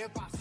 Qué pasó?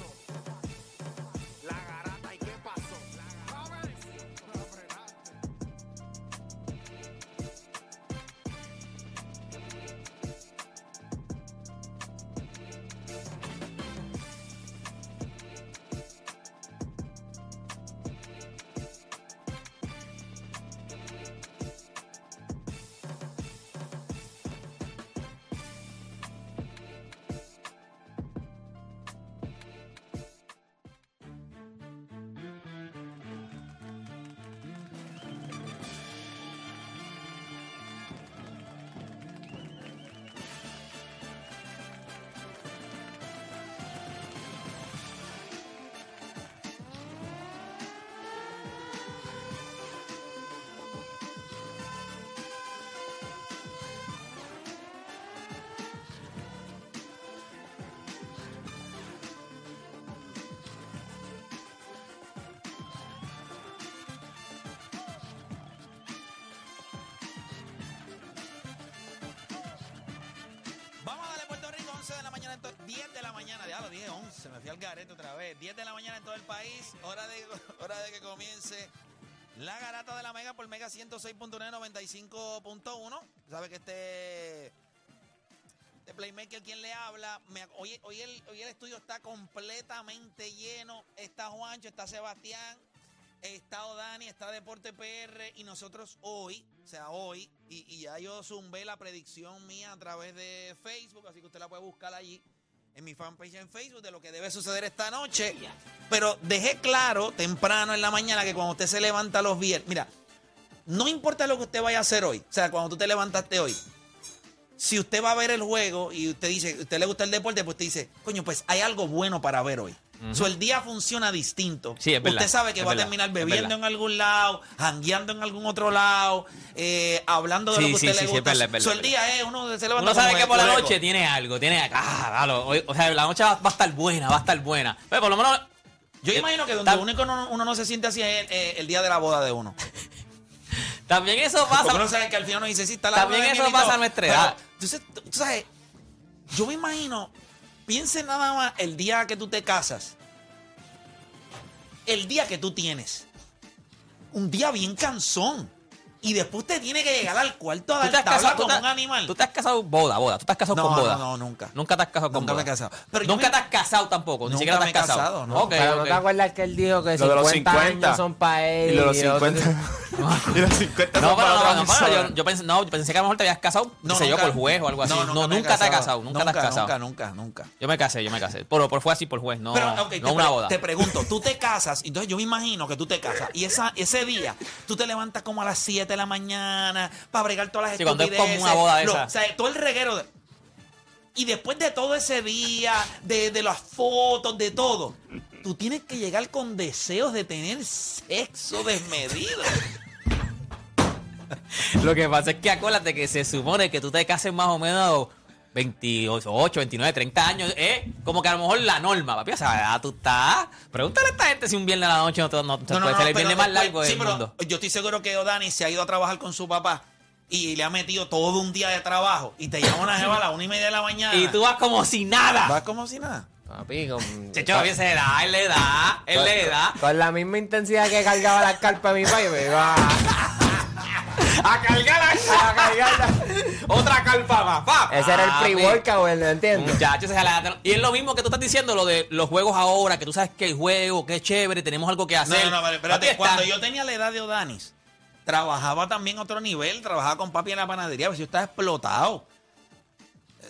11 de la mañana, en to- 10 de la mañana, ya lo dije 11, me fui al garete otra vez. 10 de la mañana en todo el país, hora de, hora de que comience la garata de la Mega por Mega 106.9, 95.1. Sabe que este, este Playmaker, quien le habla, me- hoy, el, hoy el estudio está completamente lleno. Está Juancho, está Sebastián, está Odani, está Deporte PR y nosotros hoy, o sea, hoy, y, ya yo zumbé la predicción mía a través de Facebook, así que usted la puede buscar allí en mi fanpage en Facebook de lo que debe suceder esta noche. Pero dejé claro temprano en la mañana que cuando usted se levanta los viernes, mira, no importa lo que usted vaya a hacer hoy, o sea, cuando tú te levantaste hoy, si usted va a ver el juego y usted dice, usted le gusta el deporte, pues usted dice, coño, pues hay algo bueno para ver hoy. So, el día funciona distinto. Sí, es verdad, Usted sabe que va verdad, a terminar bebiendo en algún lado, jangueando en algún otro lado, eh, hablando de Sí, lo que sí, usted le gusta. verdad, es verdad, So, el es día es, uno se levanta Uno sabe que por la noche tiene algo, tiene ah, dalo, hoy- o sea, la noche va, va a estar buena, va a estar buena. Pero por lo menos Yo Eh, imagino que donde tam- único uno, uno no se siente así es eh, el día de la boda de uno. también eso pasa. uno sabe que al final uno dice, sí, está la También eso pasa a nuestra edad. Entonces, tú sabes, yo me imagino, piense nada más el día que tú te casas. El día que tú tienes. Un día bien cansón. Y después te tiene que llegar al cuarto a ¿Tú dar te has tabla casado, como te- un animal. Tú te has casado boda, boda. Tú te has casado No, con no, boda. no, nunca. Nunca te has casado con Nunca me boda. he casado. Pero Nunca me- te has casado tampoco. Ni Nunca siquiera te me has he casado. casado, ¿no? Ok, Pero no te acuerdas que él dijo que Lo de los 50, 50. años son para él. Y lo de los y otros- 50. y los 50 No, son pero para no, no, no, yo, yo pensé, no, yo pensé que a lo mejor te habías casado, no sé yo, por juez o algo así. No, me nunca te has casado, nunca, te has casado. Nunca, nunca, nunca. Yo me casé, yo me casé. Pero, pero fue así por juez, no, Pero, ok, no te, una boda. te pregunto, tú te casas, entonces yo me imagino que tú te casas y esa, ese día tú te levantas como a las 7 de la mañana para bregar todas las Sí, cuando es como una boda lo- esa. O sea, todo el reguero. de- y después de todo ese día, de, de las fotos, de todo, tú tienes que llegar con deseos de tener sexo desmedido. Lo que pasa es que acuérdate que se supone que tú te cases más o menos 28, 29, 30 años. ¿eh? Como que a lo mejor la norma, papi. O sea, ah, tú estás. Pregúntale a esta gente si un viernes a la noche no, te- no, No, no, puede no, ser el viernes más largo sí, del pero mundo. Yo estoy seguro que Odani se ha ido a trabajar con su papá y le ha metido todo un día de trabajo y te llama una jeva a las una y media de la mañana. Y tú vas como si nada. vas como si nada. Papi, con, Checho, papi, se da, él le da, él le da. con la misma intensidad que cargaba la carpa de mi país, me iba. A cargar a cargar otra carpa más. pa. Ese era el Papi. pre-workout, ¿no entiendes? Muchachos, y es lo mismo que tú estás diciendo, lo de los juegos ahora, que tú sabes que el juego, que es chévere, tenemos algo que No, hacer. no, no, vale, espérate. Cuando yo tenía la edad de Odanis, trabajaba también a otro nivel, trabajaba con papi en la panadería, a veces yo estaba explotado.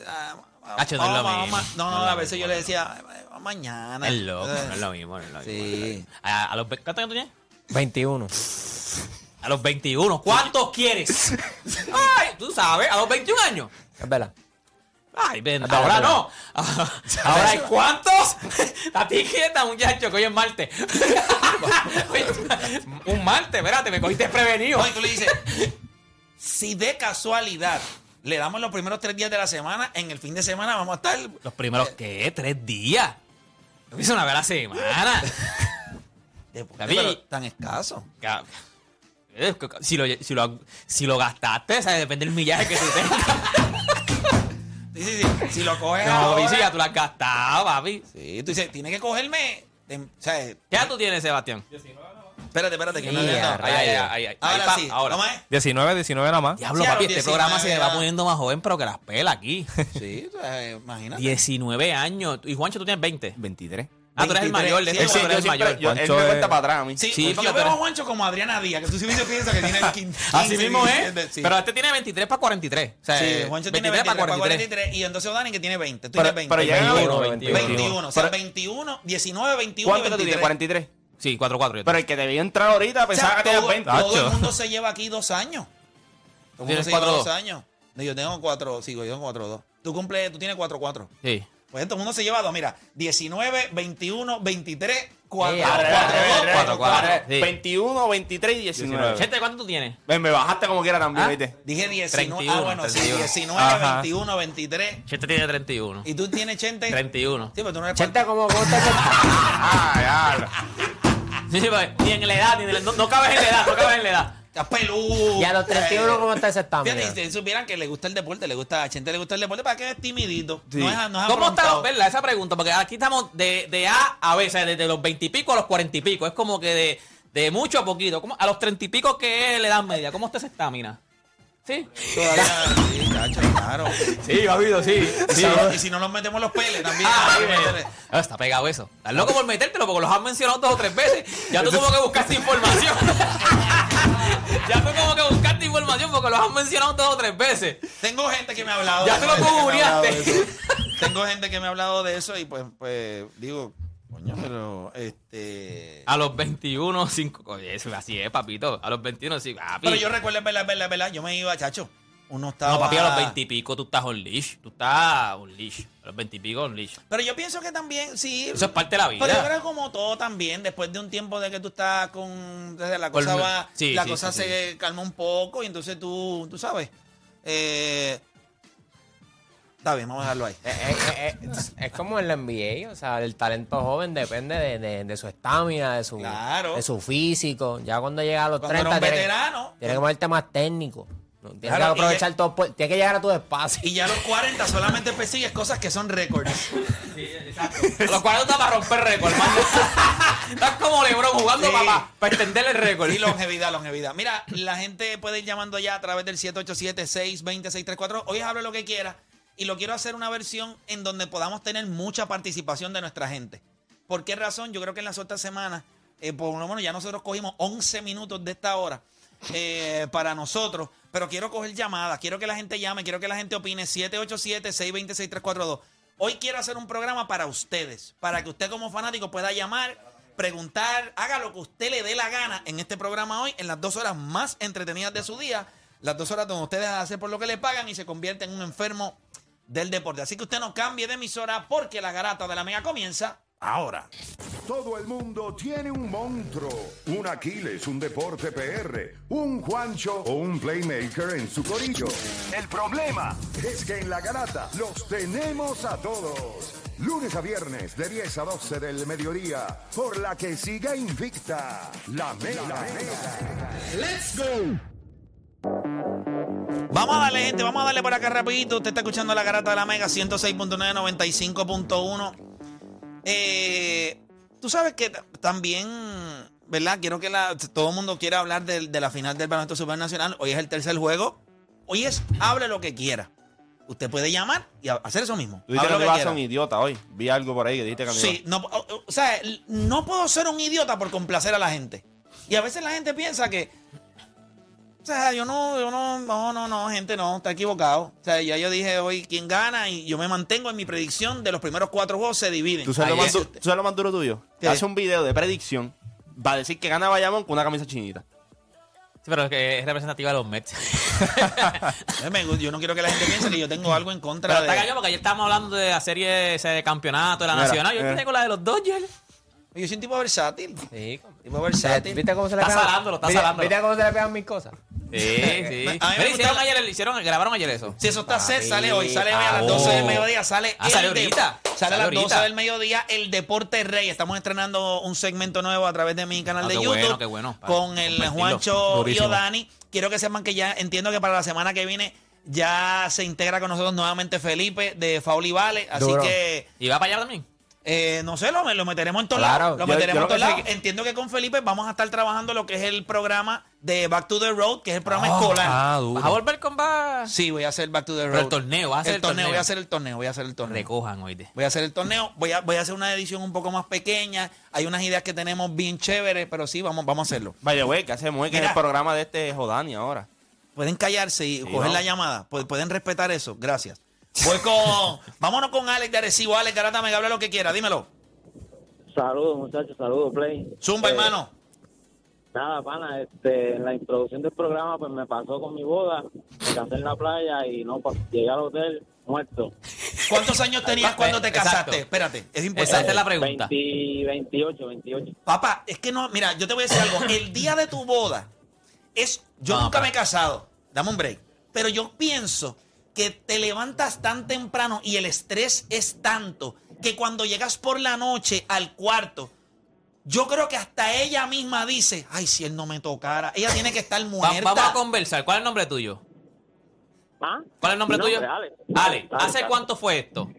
Ah, no es lo mismo. No, No no, a veces mismo, yo no le decía, "Eh, mañana. Es loco, no es lo mismo, no es lo mismo. Sí. A, a los, ve- ¿Cuántos años tú tienes? 21. A los 21. ¿Cuántos quieres? Ay, tú sabes, a los 21 años. Es verdad. Ay, ven, Espera, ahora espera. no. Ahora hay cuántos. A ti quieta, muchacho, que hoy es martes. Oye, un martes, espérate, me cogiste prevenido. No, y tú le dices, si de casualidad le damos los primeros tres días de la semana, en el fin de semana vamos a estar. Los primeros, ¿qué? Tres días. Lo hice una vez a la semana. David. pero tan escaso. Ca- Si lo, si lo, si lo gastaste, ¿sabes? depende del millaje que tú tengas. Sí, sí, sí. Si lo coges No, ahora, si ya tú lo has gastado, papi. Sí, tú dices, tiene que cogerme. de- o sea, ¿Qué edad tú tienes, Sebastián? espérate, espérate, que no. Ahora Ahí, pa, sí, ahora. ¿cómo es? 19, 19 nada más. Diablo, papi, este programa se 19 va poniendo más joven, pero que las pela aquí. Sí, imagínate. 19 años. Y Juancho, tú tienes 20. 23. Ah, tú eres el 23, mayor de sí, sí, tú eres el mayor. yo- él Juancho me es- cuenta para atrás a mí. Sí, Sí, yo porque veo a Juancho como Adriana Díaz, que tú siempre piensas que tiene 15. Así mismo es. 17, sí. Pero este tiene 23 para 43. O sea, Sí, Juancho tiene 23 para 43. Y entonces Odani que tiene 20. Tú Pero, tienes 20. pero llega a 21, 21. 21. O sea, Pero- 21, 19, 21 ¿Cuánto y que tú tienes? 23. 43. Sí, 4-4. yo Pero el que te vio entrar ahorita O sea, pensaba que tenías todo, 20. todo el mundo se lleva aquí dos años. Todo el mundo ¿Tienes se lleva cuatro dos dos? años. Yo tengo 4, sigo, yo tengo 4 2. Tú cumples, tú tienes 4 4. Sí. Pues todo el mundo se lleva dos. Mira, 19, 21, 23, 4, Sí, 4, al revés, al revés, al revés. 4, 4. Sí. 21, 23 y 19. Gente, ¿cuánto tú tienes? Ven, me bajaste como quiera también, ¿Ah? ¿viste? Dije 19. 31, ah, bueno, sí, 31. 19, Ajá. 21, 23. Chente tiene 31. ¿Y tú tienes 80? 31. Sí, pero tú no eres Chente, ¿cómo, cómo te Ah, ya. Sí, sí, pues, ni en la edad, ni en la, no, no cabes en la edad, no cabes en la edad. Estás peludo. Y a los 31, ¿cómo está ese estamina? Fíjate, si supieran que le gusta el deporte, le gusta a Chente le gusta el deporte para que es timidito. Sí. No es, no es ¿Cómo estamos, verdad? Esa pregunta, porque aquí estamos de, de A a B, o sea, desde los 20 y pico a los 40 y pico. Es como que de, de mucho a poquito. ¿Cómo- a los 30 y pico, ¿qué es la edad media? ¿Cómo está esa estamina? ¿Sí? Todavía, sí, chacho, claro. Sí, ha habido, sí. Y si no- y si no nos metemos los peles también. Ah, que. Ah, está pegado eso. Estás loco por metértelo porque los has mencionado dos o tres veces. Ya tú como que buscaste información. ya tú como que buscaste información porque los has mencionado dos o tres veces. Tengo gente que me ha hablado Ya de tú eso, lo eso. Tengo gente que me ha hablado de eso y pues, pues digo, coño, pero este. A los 21, 5. Oye, eso así es, papito. A los 21, sí, papi. Pero yo recuerdo, es verdad, es verdad, es verdad. Yo me iba, chacho. Uno estaba. No, papi, a los 20 y pico tú estás on leash. Tú estás on leash. A los 20 y pico on leash. Pero yo pienso que también, sí. Eso es parte de la vida. Pero yo creo que como todo también, después de un tiempo de que tú estás con. Desde la cosa va. sí, la sí, cosa sí, se calma un poco y entonces tú, tú sabes. Eh, está bien, vamos a dejarlo ahí. Eh, eh, eh, es, es como en la NBA, o sea, el talento joven depende de, de- de su estamina, de su, Claro. de su físico. Ya cuando llega a los Cuando 30, eres un tiene, veterano. tiene que moverte más técnico. ¿No? Tienes Claro, que aprovechar todo, pu- tienes que llegar a tu espacio. Y ya a los 40 solamente persigues cosas que son récords. A los 40 estás para romper récord, man. Estás como Lebron jugando Sí. para, para extender el récord. Y longevidad, longevidad. Mira, la gente puede ir llamando ya a través del 787-620-634. Hoy hable lo que quiera. Y lo quiero hacer una versión en donde podamos tener mucha participación de nuestra gente. ¿Por qué razón? Yo creo que en las otras semanas, eh, por lo menos ya nosotros cogimos 11 minutos de esta hora eh, para nosotros. Pero quiero coger llamadas, quiero que la gente llame, quiero que la gente opine. 787-620-6342. Hoy quiero hacer un programa para ustedes, para que usted como fanático pueda llamar, preguntar, haga lo que usted le dé la gana en este programa hoy, en las dos horas más entretenidas de su día, las dos horas donde ustedes hacen por lo que le pagan y se convierte en un enfermo del deporte. Así que usted no cambie de emisora porque la garata de la mega comienza ahora. Todo el mundo tiene un monstruo, un Aquiles, un deporte PR, un Juancho o un playmaker en su corillo. El problema es que en la garata los tenemos a todos. Lunes a viernes de 10 a 12 del mediodía, por la que siga invicta la mega. ¡Let's go! Vamos a darle, gente, vamos a darle por acá rapidito. Usted está escuchando la garata de la Mega 106.9, 95.1. Eh, Tú sabes que también ¿verdad? Quiero que la, todo el mundo quiera hablar de, de la final del Baloncesto Supernacional. Hoy es el tercer juego. Hoy es hable lo que quiera. Usted puede llamar y hacer eso mismo. Tú dijiste que vas a ser un idiota hoy. Vi algo por ahí que dijiste que Sí, no, o sea, no puedo ser un idiota por complacer a la gente. Y a veces la gente piensa que. O sea, yo no, yo no, no, no, no, gente, no, está equivocado. O sea, ya yo dije hoy quién gana y yo me mantengo en mi predicción de los primeros cuatro juegos se dividen. ¿Tú sabes, lo más, du- tú sabes lo más duro tuyo? ¿Qué? Hace un video de predicción. Va a decir que gana Bayamón con una camisa chinita. Sí, pero es que es representativa de los Mets. Eh, me- Yo no quiero que la gente piense que yo tengo algo en contra Pero está de. cañón porque ayer estábamos hablando de la serie ese de campeonato de la Mira, nacional. Yo mira. tengo la de los Dodgers. Yo soy un tipo versátil. Sí. Tipo versátil. ¿Viste cómo se le Está pegan? salándolo, está ¿Viste- salándolo. ¿Viste cómo se le pegan mis cosas? Sí, sí. A mí me Mira, gusta hicieron ayer, hicieron, grabaron ayer eso. Si eso está set, sale hoy, sale hoy a las ah, 12 del mediodía, sale Ah, sale el de- ahorita. sale a las ahorita. 12 del mediodía el Deporte Rey. Estamos estrenando un segmento nuevo a través de mi canal Ah, de qué YouTube bueno, qué bueno. Para con el compartirlo. Juancho y Durísimo. Odani. Quiero que sepan que ya entiendo que para la semana que viene ya se integra con nosotros nuevamente Felipe de Fauli Vale, así Duro. que ¿Y va para allá también? Eh, no sé, lo, lo meteremos en todos Claro. lados. Lo Yo- meteremos yo en todos lados. que- Entiendo que con Felipe vamos a estar trabajando lo que es el programa de Back to the Road, que es el programa escolar. ¿Vas a volver con va? Sí, voy a hacer Back to the Road. Pero el torneo, vas a hacer el el torneo, torneo. voy a hacer el torneo, voy a hacer el torneo. Recojan hoy. Voy a hacer el torneo, voy a, voy a hacer una edición un poco más pequeña. Hay unas ideas que tenemos bien chéveres, pero sí, vamos, vamos a hacerlo. Vaya, güey, que hacemos que es el programa de este Jodani ahora. Pueden callarse y coger ¿no? la llamada. Pu- Pueden respetar eso. Gracias. Voy con. vámonos con Alex de Arecibo. Alex Garata, me habla lo que quiera. Dímelo. Saludos, muchachos, saludos, Play. Zumba, Eh, hermano. Nada, pana, este, en la introducción del programa, pues me pasó con mi boda, me casé en la playa y no, llegué al hotel muerto. ¿Cuántos años tenías cuando te Exacto. casaste? Espérate, es importante. es la pregunta. 20, 28, 28. Papá, es que no, mira, yo te voy a decir algo. El día de tu boda es. Yo No, nunca me he casado. Dame un break. Pero yo pienso que te levantas tan temprano y el estrés es tanto que cuando llegas por la noche al cuarto, yo creo que hasta ella misma dice: Ay, si él no me tocara. Ella tiene que estar Va- muerta. vamos a conversar. ¿Cuál es el nombre tuyo? ¿Ah? ¿Cuál es el nombre tuyo? Ale. Ale, ¿hace Ale. cuánto fue esto?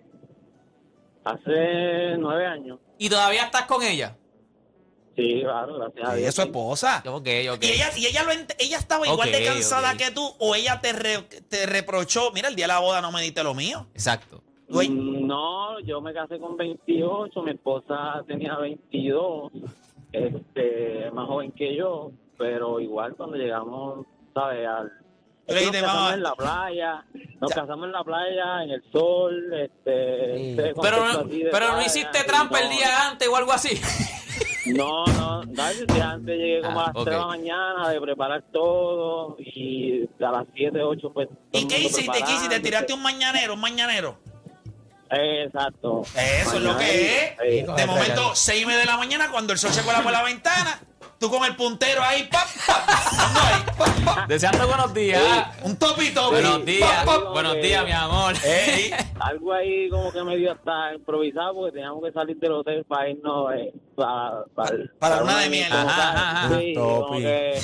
Hace nueve años. ¿Y todavía estás con ella? Sí, claro, gracias a Dios. es su esposa. Y ella, y ella, lo ella estaba igual de Ok, cansada que tú, o ella te, re- te reprochó: Mira, el día de la boda no me diste lo mío. Exacto. Mm, No, yo me casé con 28, mi esposa tenía 22, este, más joven que yo, pero igual cuando llegamos, ¿sabes? Al, nos casamos mamá, en la playa, nos Ya. casamos en la playa, en el sol, este... Sí. este Pero, no, de pero no hiciste y trampa el día antes o algo así. No, no, día antes llegué como Ah, a las ok. 3 de la mañana de preparar todo y a las 7, 8 pues... ¿Y qué hiciste? ¿Qué hiciste? ¿Tiraste un mañanero? ¿Un mañanero? Exacto. Eso es lo que es. Sí. De momento, seis y media de la mañana, cuando el sol se cuela por la ventana, tú con el puntero ahí, pap, pap, dando ahí, pap, pap, Deseando buenos días. un topito. Buenos días. pap. Buenos días, mi amor. Ey, algo ahí como que medio hasta improvisado porque teníamos que salir del hotel para irnos eh, para, para, Para la luna de miel. como Ajá, ajá, ajá. Sí, Topi. que,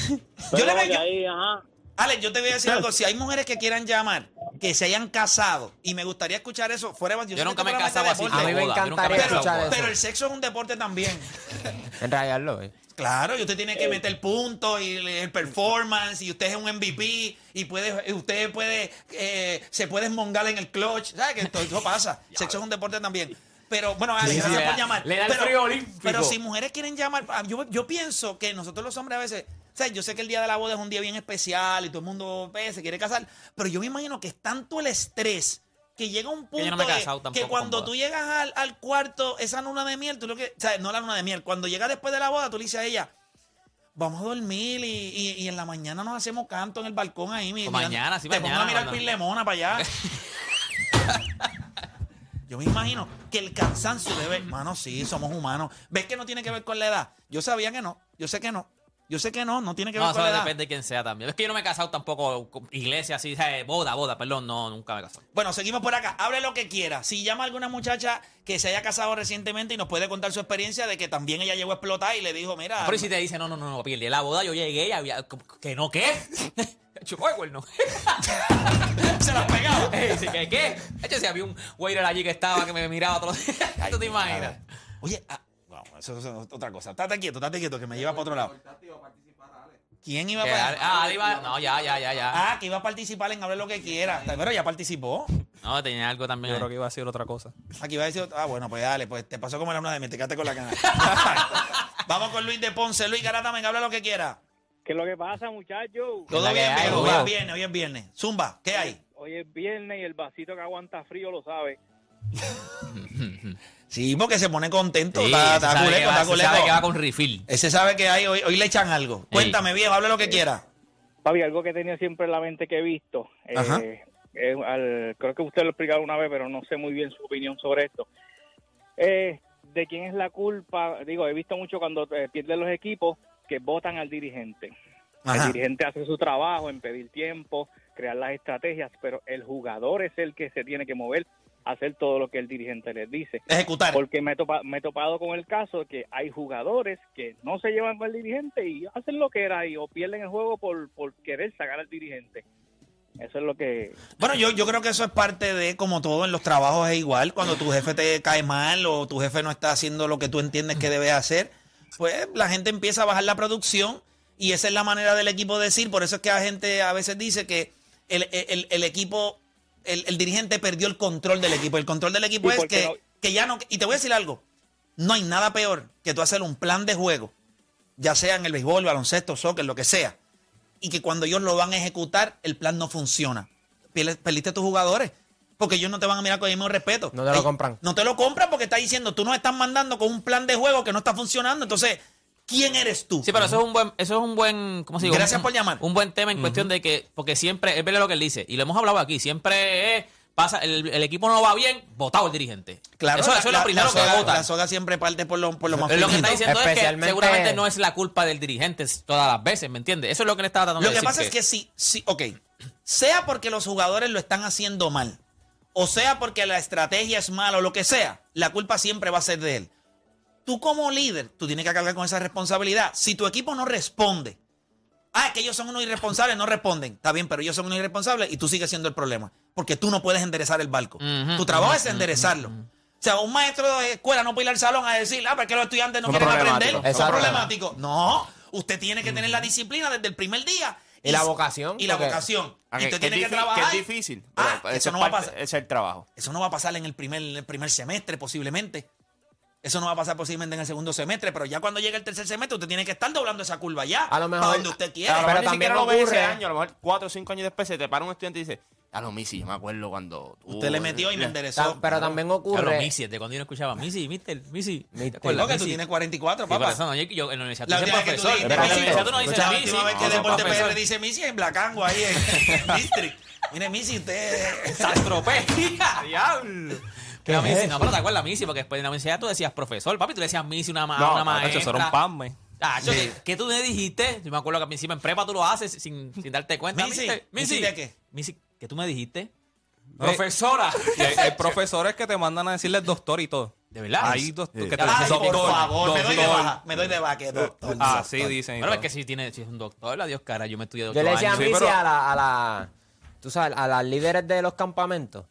Yo le ahí, ajá. Alex, yo te voy a decir algo. Si hay mujeres que quieran llamar, que se hayan casado, y me gustaría escuchar eso fuera de- Yo que nunca me he casado así. deporte, A mí me. Yo encantaría pero, escuchar eso. pero el sexo es un deporte también. En rayarlo, eh. Claro, y usted tiene que meter puntos y el performance y usted es un MVP y puede, usted puede, eh, se puede esmongar en el clutch. ¿Sabes que todo eso pasa? Sexo es un deporte también. Pero bueno, Alex, gracias le por llamar. le da el pero, frío olímpico. pero si mujeres quieren llamar, ah, yo, yo pienso que nosotros los hombres a veces, o sea, yo sé que el día de la boda es un día bien especial y todo el mundo pues, se quiere casar, pero yo me imagino que es tanto el estrés que llega un punto yo no de- que cuando tú llegas al, al cuarto, esa luna de miel, tú lo que, o sea, no la luna de miel, cuando llega después de la boda, tú le dices a ella, vamos a dormir y, y- y en la mañana nos hacemos canto en el balcón ahí. mirando- mañana, sí, Te mañana, pongo a mirar Pirlemona para allá. Yo me imagino que el cansancio debe, mano, sí, somos humanos. ¿Ves que no tiene que ver con la edad? Yo sabía que no, yo sé que no. Yo sé que no, no tiene que ver No, con la edad. depende de quién sea también. Es que yo no me he casado tampoco con iglesia así, boda, boda, perdón, no, nunca me he casado. Bueno, seguimos por acá. Hable lo que quiera. Si llama a alguna muchacha que se haya casado recientemente y nos puede contar su experiencia de que también ella llegó a explotar y le dijo, mira, Pero y si te dice, no, no, no, no, el día de la boda yo llegué y había. ¿Que no qué? Chupó el cuerno. se las pegaba. Dice qué. De hecho, si había un waiter allí que estaba, que me miraba todos los días. ¿Tú te imaginas? Oye, ah, vamos, eso es otra cosa. Estate quieto, estate quieto, que me lleva para otro lado. ¿Quién iba para Ale- Ah, Ale iba- No, ya, ya, ya, ya. Ah, que iba a participar en Hable lo que quiera. Pero ya participó. No, tenía algo también. Yo creo que iba a decir otra cosa. Aquí iba a decir, ah, bueno, pues dale, pues te pasó como la una de mí, te quedaste con la gana. Vamos con Luis de Ponce. Luis Garata, venga, habla lo que quiera. ¿Qué es lo que pasa, muchachos? Todo la que bien, hay, viejo. Hoy es viernes, hoy es viernes. Zumba, ¿qué hay? Hoy es viernes y el vasito que aguanta frío lo sabe. Sí, porque se pone contento. Sí, está está sabe culeco, que va- está ese culeco. sabe que va con refill. Ese sabe que hay, hoy, hoy le echan algo. Cuéntame, viejo, hable lo que quiera. Papi, algo que he tenido siempre en la mente que he visto. eh, Ajá. es al- creo que usted lo ha explicado una vez, pero no sé muy bien su opinión sobre esto. Eh, ¿De quién es la culpa? Digo, he visto mucho cuando eh, pierden los equipos que votan al dirigente. Ajá. El dirigente hace su trabajo en pedir tiempo, crear las estrategias, pero el jugador es el que se tiene que mover hacer todo lo que el dirigente les dice. Ejecutar. Porque me he, topa- me he topado con el caso de que hay jugadores que no se llevan con el dirigente y hacen lo que era y o pierden el juego por, por querer sacar al dirigente. Eso es lo que... Bueno, yo, yo creo que eso es parte de, como todo en los trabajos es igual, cuando tu jefe te cae mal o tu jefe no está haciendo lo que tú entiendes que debe hacer, pues la gente empieza a bajar la producción y esa es la manera del equipo de decir, por eso es que la gente a veces dice que el, el- el equipo, el, el dirigente perdió el control del equipo. El control del equipo es que, no- que ya no, y te voy a decir algo, no hay nada peor que tú hacer un plan de juego, ya sea en el béisbol, baloncesto, soccer, lo que sea, y que cuando ellos lo van a ejecutar, el plan no funciona. Perdiste a tus jugadores. Porque ellos no te van a mirar con el mismo respeto. No te lo Ey, compran. No te lo compran porque está diciendo, tú nos estás mandando con un plan de juego que no está funcionando. Entonces, ¿quién eres tú? Sí, pero eso es un buen, eso es un buen, ¿cómo se dice? Gracias Un- por llamar. Un buen tema en cuestión de que, porque siempre, es verdad lo que él dice, y lo hemos hablado aquí, siempre es, pasa, el, el equipo no va bien, votado el dirigente. Claro, eso, la, eso es la- lo primero la que vota. la soga siempre parte por lo, por lo más Lo que está diciendo es que seguramente no es la culpa del dirigente todas las veces, ¿me entiendes? Eso es lo que le estaba tratando Lo de que decir. pasa es que sí, sí, ok, sea porque los jugadores lo están haciendo mal, o sea porque la estrategia es mala o lo que sea, la culpa siempre va a ser de él. Tú como líder, tú tienes que cargar con esa responsabilidad. Si tu equipo no responde, ah, es que ellos son unos irresponsables, no responden. Está bien, pero ellos son unos irresponsables y tú sigues siendo el problema. Porque tú no puedes enderezar el barco. Tu trabajo es enderezarlo. O sea, un maestro de escuela no puede ir al salón a decir, ah, pero es que los estudiantes no Son quieren aprender. Exacto. problemáticos. No, usted tiene que tener la disciplina desde el primer día. Y la vocación, Y la porque- vocación. Y usted que tiene es que trabajar. Que es difícil. Ah, eso es no va a pasar. Es el trabajo. Eso no va a pasar en el primer, en el primer semestre, posiblemente. Eso no va a pasar posiblemente en el segundo semestre, pero ya cuando llegue el tercer semestre, usted tiene que estar doblando esa curva ya. A lo mejor- Para donde usted A quiera. lo Pero ni también siquiera lo ves ese ocurre- año, a lo mejor cuatro o cinco años después se te para un estudiante y dice, a lo Missy, yo me acuerdo cuando tú- Usted le metió y me Ta- enderezó. Pero también ocurre. Missy, de cuando yo no escuchaba Missy, Mister, Missy. Mister. Lo que tú Missy. tienes 44, Sí, por papá. eso no, yo, yo en la universidad La tú dices última vez que tú profesor. dijiste En la Missy, universidad tú no dices la Missy. última vez que Deporte profesor. PR dice Missy en Blacango ahí en District. Mire, Missy, usted. Sastropea, diablo. ¿Qué es Missy, eso? no, pero te acuerdas Missy, porque después en la universidad tú decías profesor, papi, tú le decías Missy una, ma- No, una no, maestra. Eso era un pasme. Ah, yo, ¿qué, qué tú me dijiste? Yo me acuerdo que encima en prepa tú lo haces sin, sin darte cuenta. Missy, Missy, ¿de qué? Missy, ¿qué tú me dijiste? Profesora. Y hay, hay profesores que te mandan a decirles doctor y todo. ¿De verdad? Hay doctor que te Ay, dicen por doctor. favor, me doy de doctor. baja. Me doy de baja. que doctor, Ah, doctor. sí, dicen. Bueno, es que si, tiene, si es un doctor, adiós cara, yo me estudié Yo ocho le decía a años. Sí, Missy pero- a la, a la, tú sabes, a las líderes de los campamentos,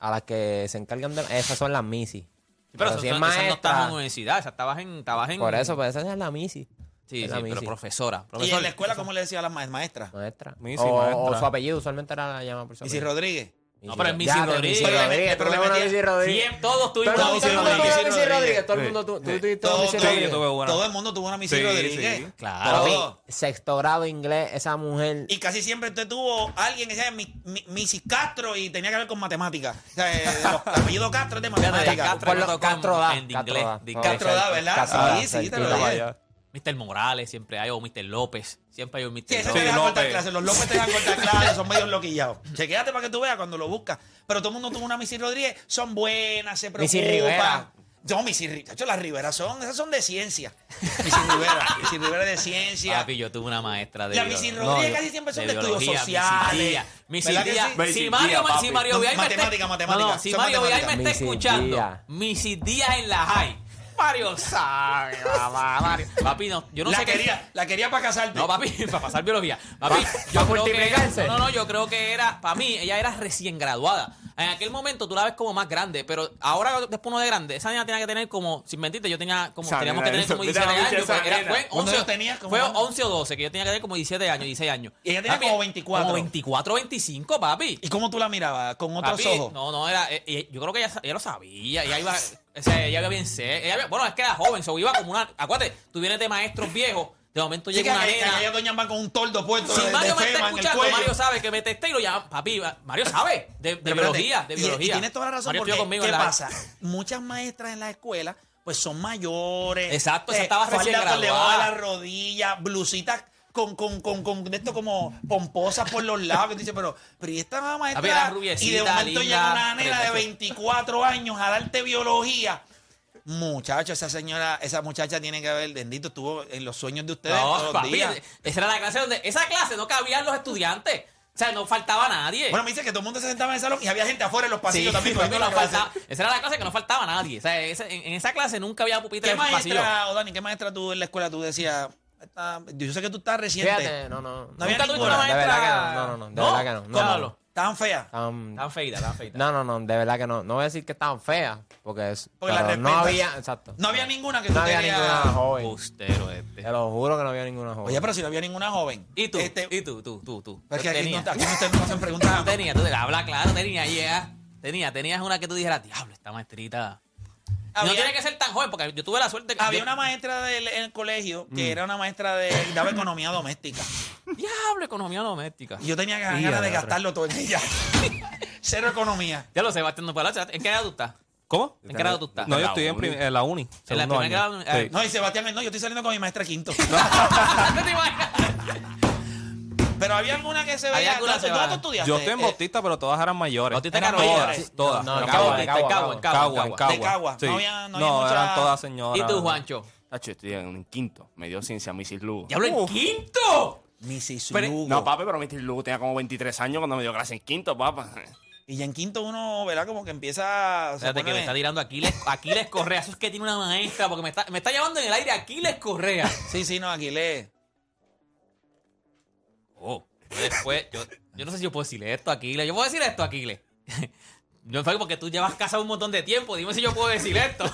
a las que se encargan de, esas son las Missy. Pero, eso, si es eso no estabas en maestra, universidad, esa estabas en, estabas en... por eso, pues esa es la Missy. Sí, sí, pero profesora. ¿Y en la escuela cómo le decía a las ma- maestras? Maestra. Missy, o, maestra. o su apellido, usualmente era la llama por su. Rodríguez. No, pero es Missy Rodríguez. Missy Pero le Rodríguez. metí- pero le metí- Missy Rodríguez. Siempre- todos tuvimos el tuvo una Missy Rodríguez. Todo el mundo tu- tú tuviste Todo- una Missy Rodríguez. Todo el mundo tuvo una Missy Rodríguez. Claro. Sexto grado inglés, esa mujer. Y casi siempre usted tuvo alguien que se llama Mi- Mi- Missy Castro y tenía que ver con matemáticas. O sea, eh, los apellidos Castro es de matemáticas. Castro Por me lo- tocó Castro en- da, Castro inglés, da. ¿verdad? Sí, sí, te lo dije. Mr. Morales siempre hay, o Mr. López. Siempre hay un Mr. Sí, ese López. te deja López. cortar clases. Los López te dejan cortar clases, son medios loquillados. Chequéate para que tú veas cuando lo buscas. Pero todo el mundo tuvo una Missy Rodríguez. Son buenas, se preocupan. Missy Rivera. No, Missy Rivera. De hecho, las Riveras son, esas son de ciencia. Missy Rivera. Missy Rivera es de ciencia. Papi, yo tuve una maestra de. La Missy Rodríguez casi siempre son de, de estudios biología, sociales. Missy Díaz. Missy ¿Verdad que Díaz. sí? Missy Si Mario, si. Mario Viay me Matemática, está- matemática. No, no, si Mario Viay me está escuchando. Missy Díaz en la high. Mario sabe, mamá, Mario. Papi, no, yo no la, sé qué. quería, la quería para casarte. No, papi, para pasar biología. Papi, yo ¿Pa creo que no, no, yo creo que era, para mí, ella era recién graduada. En aquel momento tú la ves como más grande, pero ahora después uno de grande, esa niña tenía que tener como, sin mentirte, yo tenía como, Esa teníamos que tener como mira, 17 mira años. pues, era- fue ¿Cuándo 11, yo tenía? ¿Cómo fue cuándo? 11 o 12, que yo tenía que tener como 17 años, 16 años. Y ella tenía Papi, como 24. Como 24, 25, papi. ¿Y cómo tú la mirabas? ¿Con otros Papi, ojos? No, no, era. eh, eh, yo creo que ella, ella lo sabía. Ella iba. O sea, ella iba bien ser. ella bueno, es que era joven, so iba como una. Acuérdate, tú vienes de maestros viejos. De momento llega una doña va con un tordo puesto Si de, Mario de me está escuchando. Mario sabe que me testé y lo llama. Papi, Mario sabe de, biología. De biología. Y, tienes toda la razón Mario porque, conmigo ¿qué pasa? Muchas maestras en la escuela pues son mayores. Exacto, esa estaba recién graduada. la rodilla, blusitas con, con, con, con esto como pomposas por los lados. que tú dices, pero, pero y esta maestra. y de momento llega una nena de preciosa. 24 años a darte biología. Muchacho, esa señora, esa muchacha tiene que haber, bendito, estuvo en los sueños de ustedes todos No, los papi, días. esa era la clase donde. Esa clase no cabían los estudiantes. O sea, no faltaba nadie. Bueno, me dice que todo el mundo se sentaba en el salón y había gente afuera en los pasillos Sí, también. no la faltaba- esa era la clase que no faltaba nadie. O sea, en, en esa clase nunca había pupitre ¿Qué en el pasillo. maestra, o Dani, qué maestra tú en la escuela tú decías? esta- yo sé que tú estás reciente. Fíjate, no, no. No había ¿Nunca tuviste ninguna. una De maestra? verdad que no, no, no, no, de ¿No? verdad que no, no, ¿Cómo? no, no. Estaban feas. Estaban- Tan feita, tan feita. No, no, no, de verdad que no. No voy a decir que estaban feas, porque, es, Porque la pero no respetas. había, exacto. No había ninguna que tú No había querías- ninguna joven. Bustero este. Te lo juro que no había ninguna joven. Oye, pero si no había ninguna joven. ¿Y tú? Este, ¿Y tú? Tú, tú, tú. es que aquí Tenía. no, aquí no ustedes no hacen preguntas. a Tú tenías, tú tenías, habla claro, tenía, yeah. Tenía, tenías una que tú dijeras, diablo, esta maestrita. Y no Había- tiene que ser tan joven, porque yo tuve la suerte que. Había yo- una maestra del, en el colegio que Mm. era una maestra de daba economía doméstica. Diablo, economía doméstica. Y yo tenía ganas de gastarlo todo en ella. Cero economía. Ya lo sé, Sebastián, no. ¿En qué grado tú estás? ¿Cómo? ¿En qué grado tú estás? No, yo estoy en, la uni. En la primera grado- Sí. No, y Sebastián, no, yo estoy saliendo con mi maestra quinto. había alguna que se veía. alguna ¿Dónde se ¿dónde va. tú estudiaste? Yo estoy en Eh, Bautista, pero todas eran mayores. Bautista Eran mayores. Todas. No, no, eran Cagua, en Cagua, en Cagua, en Cagua. De Cagua. Sí. No había- no había mucha- eran todas señoras. ¿Y tú, Juancho? Tacho, estoy en un quinto. Me dio ciencia Mrs. Lugo. ¡Diablo, en quinto! Mrs. Lugo. No, papi, pero Mrs. Lugo tenía como 23 años cuando me dio clase en quinto, papá. Y ya en quinto uno, ¿verdad? Como que empieza... Espérate que me está tirando Aquiles, Aquiles Correa. Eso es que tiene una maestra, porque me está, me está llevando en el aire Aquiles Correa. Sí, sí, no, Aquiles. Yo después, yo, yo no sé si yo puedo decirle esto a Aquiles. Yo puedo decir esto a Aquiles. Yo fue porque tú llevas casado un montón de tiempo. Dime si yo puedo decir esto.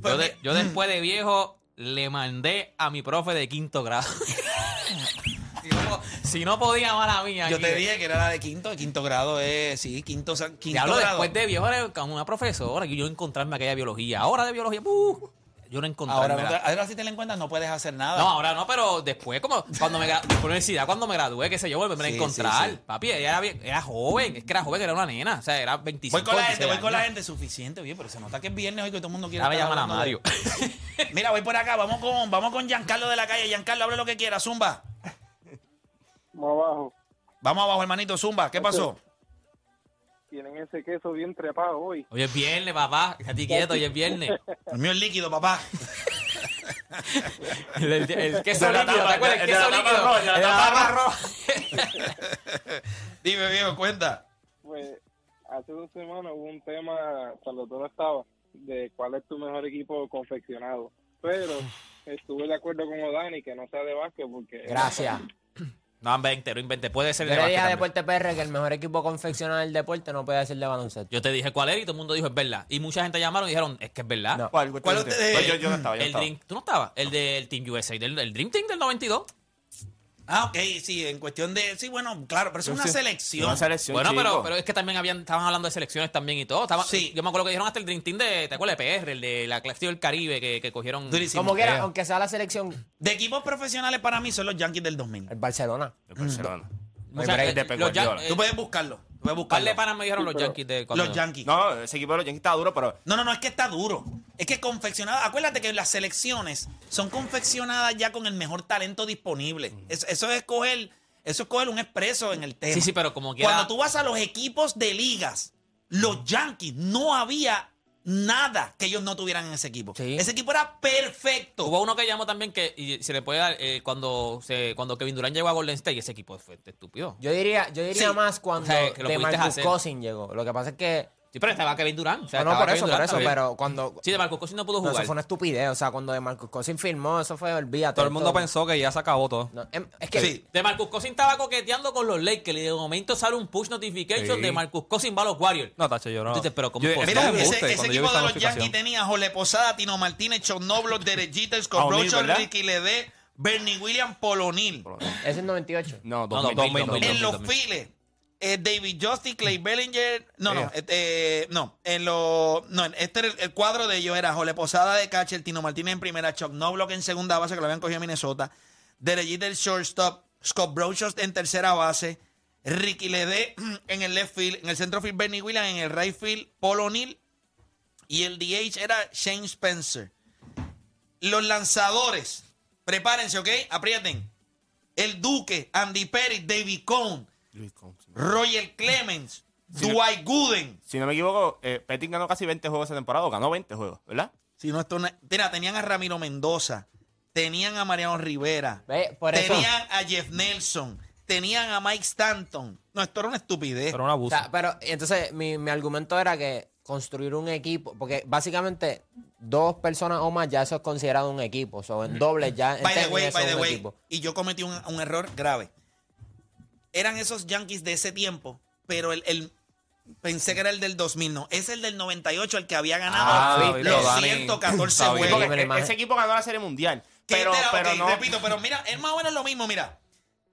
Pues yo, de- mi- yo después de viejo le mandé a mi profe de quinto grado. si, no, si no podía, mala mía. Yo te dije que era la de quinto, de quinto grado es, sí, quinto, quinto Diablo, grado. después de viejo era como una profesora. Yo encontrarme aquella biología. Ahora de biología, ¡uh! Yo no encontrarme. Ahora, ahora si te la encuentras no puedes hacer nada. No, ahora no, pero después, como cuando me universidad, cuando me gradué, qué sé yo, volverme Sí, a encontrar. sí, sí. Papi, ella era, bien- era joven, es que era joven, era una nena, o sea, era 25 voy con la gente, 26 voy con la gente, suficiente, oye, pero se nota que es viernes hoy que todo el mundo quiere Ahora llaman a Mario. de- Mira, voy por acá, vamos con, vamos con Giancarlo de la calle. Giancarlo, hable lo que quiera, Zumba. Más abajo. Vamos abajo, hermanito, Zumba. ¿Qué pasó? Tienen ese queso bien trepado hoy. Hoy es viernes, papá, a ti quieto, hoy es viernes. El mío es líquido, papá. El, el- el queso De la líquido, ¿te tapa, acuerdas? El de la queso tapa líquido. roja, de la tapa roja. Dime, viejo, cuenta. Pues hace dos semanas hubo un tema, cuando tú no estabas, de cuál es tu mejor equipo confeccionado. Pero estuve de acuerdo con Odani que no sea de básquet porque... Gracias. No, invente, no invente, puede ser Yo de le dije a también. Deporte PR que el mejor equipo confeccionado del deporte no puede ser de baloncesto. Yo te dije cuál era y todo el mundo dijo es verdad. Y mucha gente llamaron y dijeron, es que es verdad. No. ¿Cuál? ¿Cuál ¿Cuál usted- Pues yo, yo no estaba, yo no El estaba. Dream, ¿Tú no estabas? El del Team USA, del, el Dream Team del 92. Ah, ok, sí, en cuestión de. Sí, bueno, claro, pero es una selección. Una selección, Bueno, pero, chico. pero es que también habían, estaban hablando de selecciones también y todo. Estaba- Sí. Yo me acuerdo que dijeron hasta el Dream Team de, ¿te acuerdas? De PR, el de la clase del Caribe, que, que cogieron. Durísimo. Como quiera, aunque sea la selección, De equipos profesionales para mí son los Yankees del 2000. el Barcelona. De Barcelona. O sea, break de Pep los Yan- Guardiola. eh, Tú puedes buscarlo. Puedes par buscarlo. de panas me dijeron los Yankees de cuando- Los Yankees. No, ese equipo de los Yankees está duro, pero No, no, no, es que está duro. Es que confeccionada. Acuérdate que las selecciones son confeccionadas ya con el mejor talento disponible. Eso, eso es coger, eso es coger un expreso en el tema. Sí, sí, pero como quiera. Cuando tú vas a los equipos de ligas, los Yankees no había nada que ellos no tuvieran en ese equipo. Sí. Ese equipo era perfecto. Hubo uno que llamó también que y se le puede dar eh, cuando se, cuando Kevin Durant llegó a Golden State, ese equipo fue estúpido. Yo diría, yo diría Sí. más cuando O sea, que de Marcus. Cousins llegó. Lo que pasa es que Sí, pero estaba Kevin Durant. O sea, No, por Kevin eso, por eso, también. pero cuando... Sí, de Marcus Cousins no pudo No, jugar. eso fue una estupidez, o sea, cuando de Marcus Cousins firmó, eso fue, olvídate. Todo el mundo pensó que ya se acabó todo. No, em- es que... Sí. De Marcus Cousins estaba coqueteando con los Lakers y de momento sale un push notification Sí. de Marcus Cousins va a los Warriors. No, tacho, yo no. Dices, pero ¿cómo Yo- es esto posible? Mira, ese, ese equipo de los Yankees tenía Jole Posada, Tino Martínez, Chuck Noblo, Derek Jeter, Scott ¿verdad? Ricky Ledé, Bernie Williams, Paul O'Neill. Es el 98. No, No, 2000. 2000, 2000. En los 2000. files, eh, David Justin, Clay Bellinger. No, no, Yeah. este, no. En los. No, este era el, el cuadro de ellos era Jole Posada de catcher, Tino Martínez en primera, Chuck Noblock en segunda base, que lo habían cogido a Minnesota. Derek Jeter, shortstop. Scott Brochus en tercera base. Ricky Ledé en el left field. En el centro field, Bernie Williams. En el right field, Paul O'Neill. Y el DH era Shane Spencer. Los lanzadores, prepárense, ¿ok? Aprieten. El Duque, Andy Perry, David Cohn, Luis Combs. Roger Clemens, no- Dwight Gooden. Si no me equivoco, eh, Petting ganó casi 20 juegos esa temporada, o ganó 20 juegos, ¿verdad? Si no, esto Mira, tenían a Ramiro Mendoza, tenían a Mariano Rivera, Ve, por eso... tenían a Jeff Nelson, tenían a Mike Stanton. No, esto era una estupidez. Pero un O abuso. sea, pero entonces mi, mi argumento era que construir un equipo, porque básicamente dos personas o más ya eso es considerado un equipo, o sea, en dobles ya en By the way, by the way. equipo. Y yo cometí un, un error grave. Eran esos Yankees de ese tiempo, pero el, el- pensé que era el del 2000, no. Es el del 98 el que había ganado Ah, los Dani. 114 Está bien. juegos. Lo ese equipo ganó la Serie Mundial. Pero, era- pero no. repito, pero mira, es más o menos lo mismo, mira.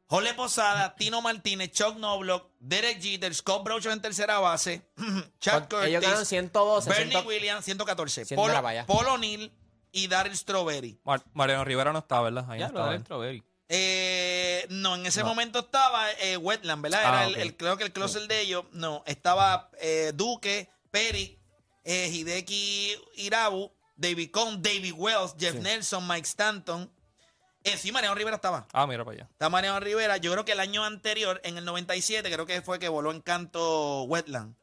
Jole Posada, Tino Martínez, Chuck Noblock, Derek Jeter, Scott Brochus en tercera base, Chuck Con- ellos ganan Curtis, 112, Bernie 100 Williams, 114, Cien Paul, era para allá. Paul O'Neill y Daryl Strawberry. Mar- Mariano Rivera no está, ¿verdad? Ahí Ya, no lo estaba de él. Strawberry. Eh, no, en ese momento estaba eh, Wetland, ¿verdad? Era Ah, el, ok. el- creo que el closer de ellos. No, estaba eh, Duque, Perry, eh, Hideki Irabu, David Cohn, David Wells, Jeff Nelson, Mike Stanton. Sí, Mariano Rivera estaba. Ah, mira para allá. Está Mariano Rivera. Yo creo que el año anterior, en el 97, creo que fue que voló en canto Wetland.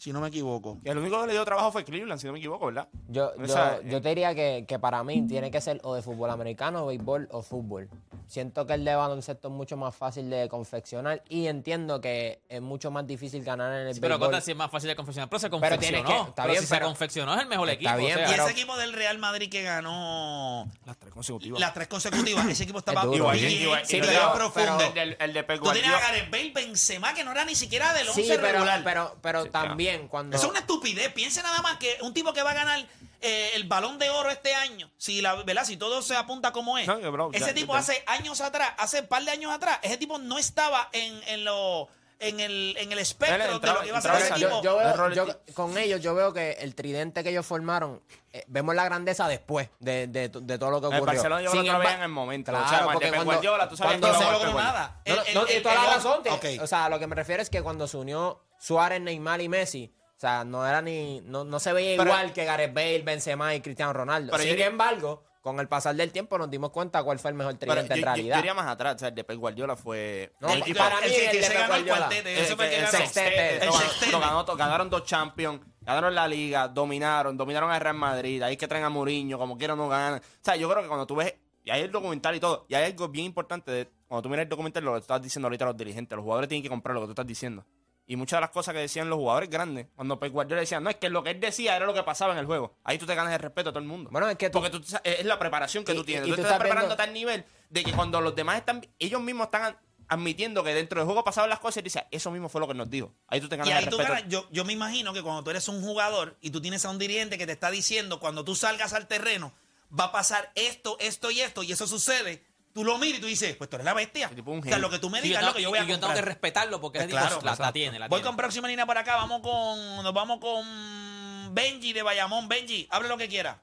Si no me equivoco. Y el único que le dio trabajo fue Cleveland, si no me equivoco, ¿verdad? Yo, O yo, yo te diría que, que para mí tiene que ser o de fútbol americano, béisbol o fútbol. Siento que el de baloncesto es mucho más fácil de confeccionar y entiendo que es mucho más difícil ganar en el Sí, pero béisbol. Cota, si es más fácil de confeccionar. Pero se Pero confeccionó. que- está Pero bien, si se pero- confeccionó es el mejor equipo. bien, o sea, Y pero- ese equipo del Real Madrid que ganó Las tres consecutivas. las tres consecutivas, ese equipo estaba duro. bien, Igual, igual, bien igual, profundo. pero el, del- el de Pep Tú tenías a Gareth Bale, Benzema, que no era ni siquiera del 11 Sí, pero, regular. pero, pero Sí, también cuando... Eso es una estupidez. Piense nada más que un tipo que va a ganar eh, el balón de oro este año, si la, ¿verdad? si todo se apunta como es. No, bro, ese ya, tipo ya. hace años atrás, hace un par de años atrás, ese tipo no estaba en, en, lo, en, el, en el espectro Él de lo que iba a ser ese equipo. yo, yo veo- yo- con ellos yo veo que el tridente que ellos formaron, eh, vemos la grandeza después de, de- de todo lo que El ocurrió. Barcelona yo Sin que lo veía en el momento. Claro, o sea, con el porque cuando- Guardiola, tú sabes cuando que no se- logró nada. No, no, El- no, el- tiene el- toda el- la razón. que- Ok. O sea, lo que me refiero es que cuando se unió Suárez, Neymar y Messi, o sea, no era ni, no, no se veía Pero- igual que Gareth Bale, Benzema y Cristiano Ronaldo. Pero Sin yo- embargo, con el pasar del tiempo nos dimos cuenta cuál fue el mejor Pero tridente yo, en yo- yo realidad. iría más atrás. O sea, el de Pep Guardiola fue. No, el, para pa- mí el el que de se Pep ganó el Guardiola. cuartete, el, ese fue el el sextete, El ganaron dos champions, ganaron la liga, dominaron, dominaron al Real Madrid, ahí es que traen a Mourinho, como quieran no ganan. O sea, yo creo que cuando tú ves, y hay el documental y todo, y hay algo bien importante, de, cuando tú miras el documental, lo que tú estás diciendo ahorita a los dirigentes, los jugadores tienen que comprar lo que tú estás diciendo. Y muchas de las cosas que decían los jugadores grandes, cuando Pep Guardiola decía, no, es que lo que él decía era lo que pasaba en el juego. Ahí tú te ganas el respeto a todo el mundo. Bueno, es que tú- Porque tú, es la preparación que Y- tú tienes. y- y tú, tú te estás estás preparando viendo- a tal nivel de que cuando los demás están, ellos mismos están admitiendo que dentro del juego pasaban las cosas y dices, eso mismo fue lo que nos dijo. Ahí tú te ganas Y ahí el tú respeto. ganas, yo, yo me imagino que cuando tú eres un jugador y tú tienes a un dirigente que te está diciendo cuando tú salgas al terreno va a pasar esto, esto y esto y eso sucede, tú lo miras y tú dices, pues tú eres la bestia. Es o sea, lo que tú me Sí, digas es lo que yo voy a y yo tengo comprar. que respetarlo porque Pues ese tipo claro, la, la tiene. La Voy tiene. con próxima línea por acá, vamos con nos vamos con Benji de Bayamón. Benji, hable lo que quiera.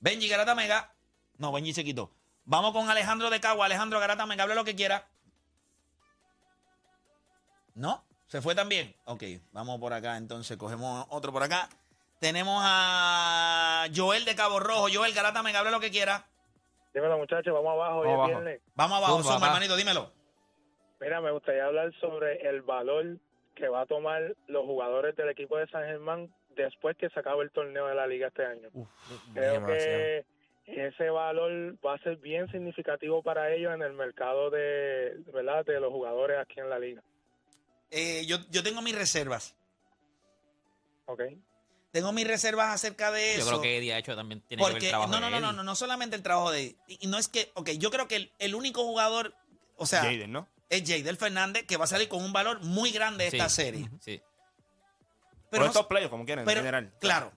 Benji Garata Mega. No, Benji se quitó. Vamos con Alejandro de Cagua. Alejandro Garata Mega, hable lo que quiera. ¿No? ¿Se fue también? Ok, vamos por acá entonces, cogemos otro por acá. Tenemos a Joel de Cabo Rojo. Joel Garata Mega, hable lo que quiera. Dímelo, muchachos, vamos abajo, hoy Vamos es abajo. viernes. Vamos abajo, Zumba, hermanito, dímelo. Mira, me gustaría hablar sobre el valor que va a tomar los jugadores del equipo de San Germán después que se acabe el torneo de la liga este año. Creo demasiado. que ese valor va a ser bien significativo para ellos en el mercado de, ¿verdad? de los jugadores aquí en la liga. Eh, yo, yo tengo mis reservas. Ok. Tengo mis reservas acerca de eso. Yo creo que Eddie ha hecho también tiene que ver Porque, el trabajo no, no, de no, no, Eddie. no, no solamente el trabajo de. Y y no es que. Ok, yo creo que el, el único jugador. O sea, Jaden, ¿no? es Jadel Fernández, que va a salir con un valor muy grande de Sí. esta serie. Sí. Pero, Por no, estos playoffs, como quieren, pero- en general. Claro.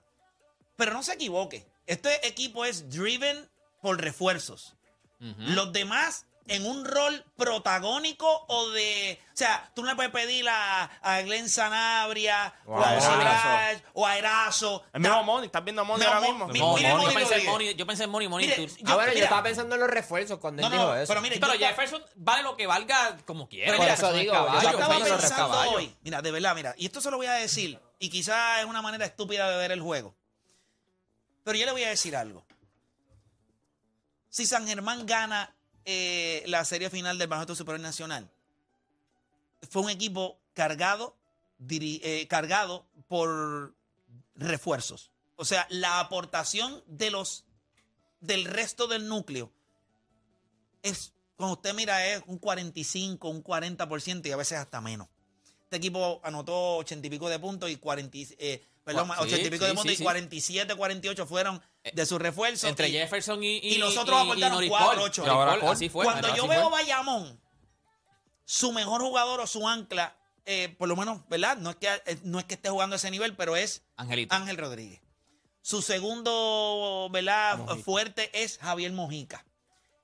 Pero no se equivoque. Este equipo es driven por refuerzos. Ujú. Los demás en un rol protagónico o de. O sea, tú no le puedes pedir a, a Glenn Sanabria O o a Erazo. O a Erazo. El mismo Money, ¿estás viendo a No, ahora Mo- mismo? mi- Money, mire. Money yo, pensé en. Money, yo pensé en Money, Money. Mire, tú- yo- ah, bueno, yo mira, estaba pensando en los refuerzos cuando No, él dijo no, eso. pero mire, pero yo- Jefferson vale lo que valga como quiera. Mira, eso es digo, caballo. yo estaba pensé en los pensando hoy, mira, de verdad, mira, y esto se lo voy a decir, y quizás es una manera estúpida de ver el juego, pero yo le voy a decir algo. Si San Germán gana eh, la serie final del Baloncesto Superior Nacional, fue un equipo cargado, eh, cargado por refuerzos. O sea, la aportación de los del resto del núcleo es, cuando usted mira, es un 45, un 40% y a veces hasta menos. Este equipo anotó 80 y pico de puntos y 40, y- eh, perdón, Sí, 80 y pico de sí, y sí. 47, 48 fueron de sus refuerzos. Entre y- Jefferson y, y aportaron Y Paul, Paul. Así fue. Cuando así yo veo Bayamón, su mejor jugador o su ancla, eh, por lo menos, ¿verdad? No es, que, eh, no es que esté jugando a ese nivel, pero es Angelito. Ángel Rodríguez. Su segundo, ¿verdad? Fuerte es Javier Mojica.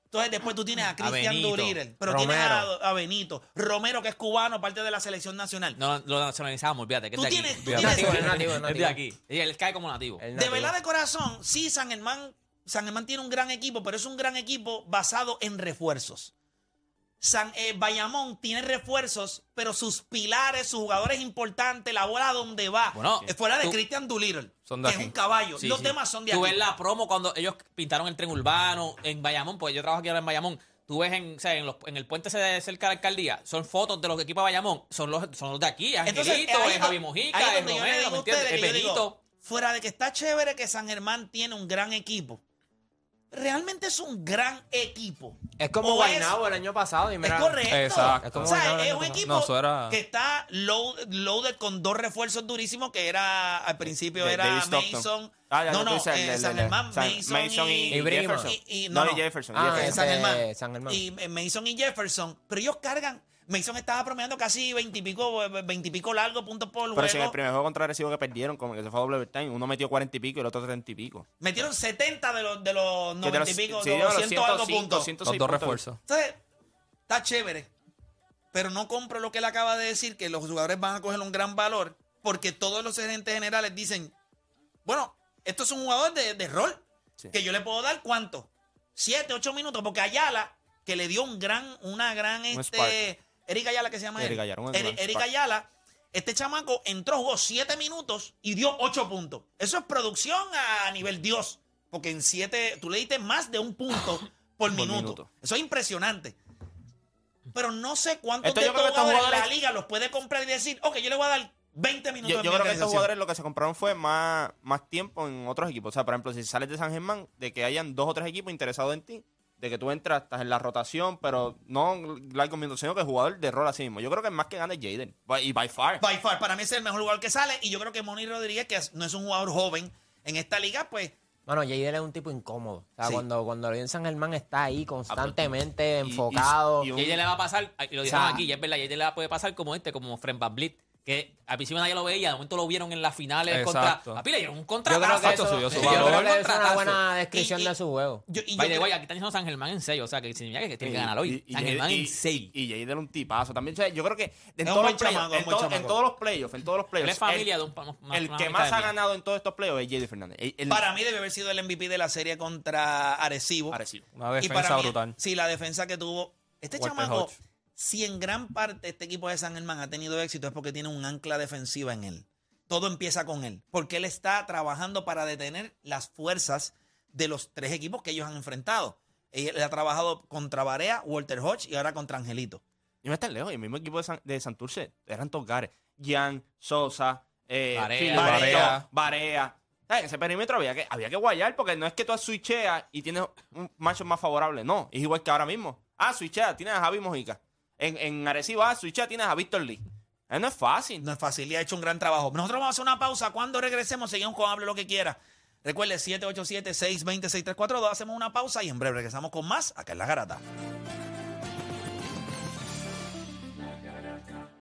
Entonces después tú tienes a Cristian. Doolittle, pero Romero. tienes a, a Benito. Romero, que es cubano, parte de la selección nacional. No, lo nacionalizamos, que es Tú de aquí. tienes- tú tienes- Es nativo, es nativo. de aquí. Y él cae como nativo. El De nativo. verdad, de corazón, sí, San Germán, San Germán tiene un gran equipo, pero es un gran equipo basado en refuerzos. San eh, Bayamón tiene refuerzos, pero sus pilares, sus jugadores importantes, la bola donde va, Bueno, eh, fuera de tú- Christian Doolittle, Son de que es un caballo. Sí, Los sí. demás son de Tú aquí. ves la promo cuando ellos pintaron el tren urbano en Bayamón, pues yo trabajo aquí ahora en Bayamón. Tú ves en, o sea, en, los- en el puente cerca de la alcaldía, son fotos de los equipos de Bayamón, son los, son los de aquí, Entonces, Angelito, ahí es do- Javi Mojica, es Romero, ¿me entiendes? Es Benito. fuera de que está chévere que San Germán tiene un gran equipo, realmente es un gran equipo. Es como O Guaynabo el año pasado. Y Es mira, correcto. Exacto. Es como o sea, es un equipo No, era- que está load- loaded con dos refuerzos durísimos que era al principio De- era. Mason. Ah, ya, no, no, dices eh, San Germán, Mason, Mason y, y Brigham. Jefferson. Y- y- no, no, y no. Jefferson. Ah, Jefferson. Eh, San Germán. San Germán. Y eh, Mason y Jefferson. Pero ellos cargan. Mason estaba promediando casi veintipico, veintipico largos puntos por Pero si en el juego. primer juego contra Recibo que perdieron, como que se fue a doble overtime, uno metió 40 y pico y el otro 30 y pico. Metieron 70 de los, de los Que de 90 los- y pico, sí, de los 200 algo 105, puntos. 106 Los dos puntos. refuerzos. Entonces, está chévere. Pero no compro lo que él acaba de decir, que los jugadores van a coger un gran valor, porque todos los gerentes generales dicen, bueno, esto es un jugador de, de rol, Sí. que yo le puedo dar cuánto, siete, ocho minutos, porque Ayala, que le dio un gran, una gran, Un este, Eric Ayala que se llama Eric él. Ayala, Eric. Ayala, este chamaco entró, jugó siete minutos y dio ocho puntos. Eso es producción a nivel Dios, porque en siete, tú le diste más de un punto por, minuto. minuto. Eso es impresionante. Pero no sé cuántos Esto de estos jugadores, en la liga los puede comprar y decir, ok, yo le voy a dar 20 minutos Yo, de yo creo que estos organización". jugadores lo que se compraron fue más, más tiempo en otros equipos. O sea, por ejemplo, si sales de San Germán, de que hayan dos o tres equipos interesados en ti, de que tú entras, estás en la rotación, pero no largo minuto, sino que el jugador de rol así mismo. Yo creo que es más que gana es Jaden. Y by far. By far, para mí es el mejor jugador que sale y yo creo que Moni Rodríguez, que no es un jugador joven en esta liga, pues Mano, Jader es un tipo incómodo. O sea, Sí. cuando, cuando en San Germán está ahí constantemente y- enfocado. y- y un- Y a ella le va a pasar, y lo dijeron O sea, aquí, y es verdad, y a ella le puede pasar como este, como Fred Blit, que al principio nadie lo veía, de momento lo vieron en las finales Exacto. contra. A Pile dieron un yo contratazo. creo que Exacto, eso, subió su yo creo que es una buena descripción Y- y- de su juego. yo, y yo By the creo- way, aquí están diciendo San Germán en 6, o sea que significa que tiene que ganar hoy. San Germán en 6. Y Jaden es un tipazo también. O sea, yo creo que en, todos los, chamaco, en, todo- en todos los playoffs, en todos los playoffs, es familia el, de un. una- el que más ha ganado en todos estos playoffs es Jaden Fernández. El- el- para mí debe haber sido el MVP de la serie contra Arecibo. Arecibo. Una Y defensa brutal. Sí, la defensa que tuvo. Este chamaco. Si en gran parte este equipo de San Germán ha tenido éxito, es porque tiene un ancla defensiva en él. Todo empieza con él. Porque él está trabajando para detener las fuerzas de los tres equipos que ellos han enfrentado. Él ha trabajado contra Barea, Walter Hodge y ahora contra Angelito. Y no están lejos. Y el mismo equipo de, San, de Santurce eran todos gares. Jan, Sosa, eh, Barea. Filiberto, Barea. Barea. ¿Sabes? En ese perímetro había que, había que guayar porque no es que tú switcheas y tienes un macho más favorable. No, es igual que ahora mismo. Ah, switchea, tienes a Javi Mojica. En, en Arecibo, ah, switchea, tienes a Víctor Lee. Eso no es fácil. No es fácil y ha hecho un gran trabajo. Nosotros vamos a hacer una pausa. Cuando regresemos, seguimos con Hable lo que quiera. Recuerde 787-620-6342. Hacemos una pausa y en breve regresamos con más acá en La Garata.